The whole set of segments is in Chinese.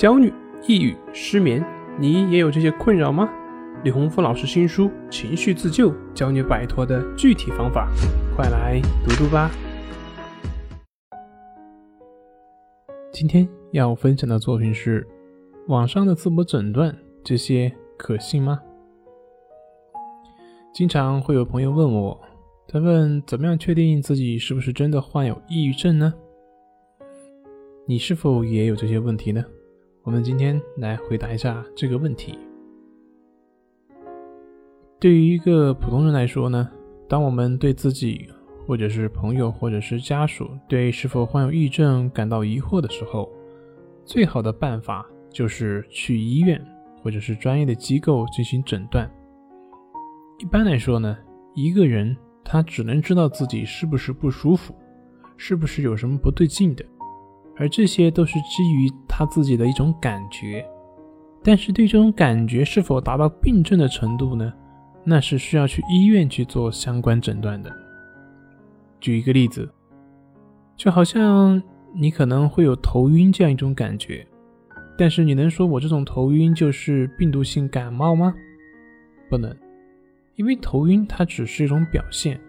焦虑、抑郁、失眠，你也有这些困扰吗？李洪福老师新书《情绪自救》教你摆脱的具体方法，快来读读吧。今天要分享的作品是：网上的自我诊断，这些可信吗？经常会有朋友问我，他问怎么样确定自己是不是真的患有抑郁症呢？你是否也有这些问题呢？我们今天来回答一下这个问题。对于一个普通人来说呢，当我们对自己，或者是朋友，或者是家属，对是否患有抑郁症感到疑惑的时候，最好的办法就是去医院或者是专业的机构进行诊断。一般来说呢，一个人他只能知道自己是不是不舒服，是不是有什么不对劲的。而这些都是基于他自己的一种感觉，但是对这种感觉是否达到病症的程度呢？那是需要去医院去做相关诊断的。举一个例子，就好像你可能会有头晕这样一种感觉，但是你能说我这种头晕就是病毒性感冒吗？不能，因为头晕它只是一种表现，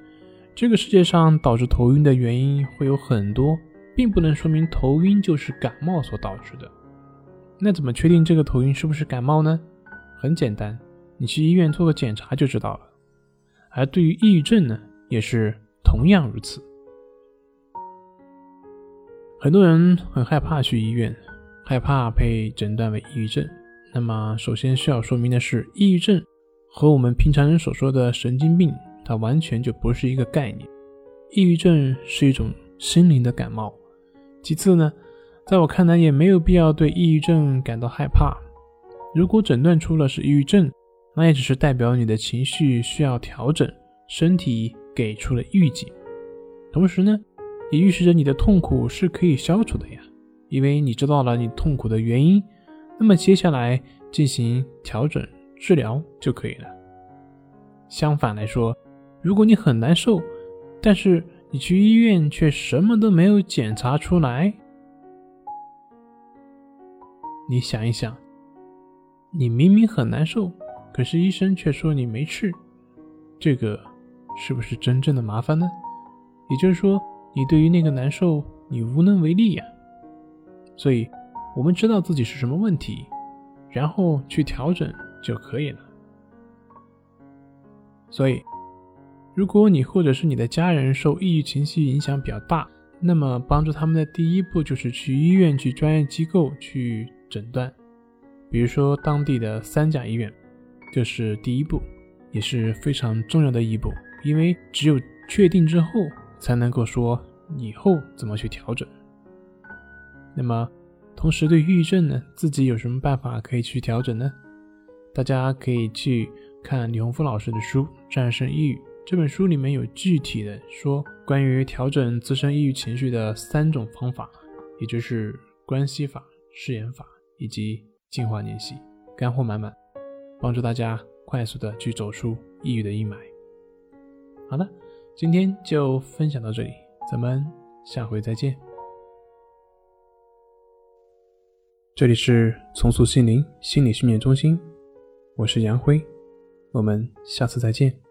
这个世界上导致头晕的原因会有很多。并不能说明头晕就是感冒所导致的。那怎么确定这个头晕是不是感冒呢？很简单，你去医院做个检查就知道了。而对于抑郁症呢，也是同样如此。很多人很害怕去医院，害怕被诊断为抑郁症。那么，首先需要说明的是，抑郁症和我们平常人所说的神经病，它完全就不是一个概念。抑郁症是一种心灵的感冒。其次呢，在我看来也没有必要对抑郁症感到害怕。如果诊断出了是抑郁症，那也只是代表你的情绪需要调整，身体给出了预警。同时呢，也预示着你的痛苦是可以消除的呀，因为你知道了你痛苦的原因，那么接下来进行调整治疗就可以了。相反来说，如果你很难受，但是你去医院却什么都没有检查出来，你想一想，你明明很难受，可是医生却说你没事，这个是不是真正的麻烦呢？也就是说，你对于那个难受，你无能为力呀。所以，我们知道自己是什么问题，然后去调整就可以了。所以。如果你或者是你的家人受抑郁情绪影响比较大，那么帮助他们的第一步就是去医院、去专业机构去诊断，比如说当地的三甲医院，这是第一步，也是非常重要的一步，因为只有确定之后，才能够说以后怎么去调整。那么，同时对抑郁症呢，自己有什么办法可以去调整呢？大家可以去看李洪福老师的书《战胜抑郁》。这本书里面有具体的说关于调整自身抑郁情绪的三种方法，也就是关系法、誓言法以及进化练习，干货满满，帮助大家快速的去走出抑郁的阴霾。好了，今天就分享到这里，咱们下回再见。这里是重塑心灵心理训练中心，我是杨辉，我们下次再见。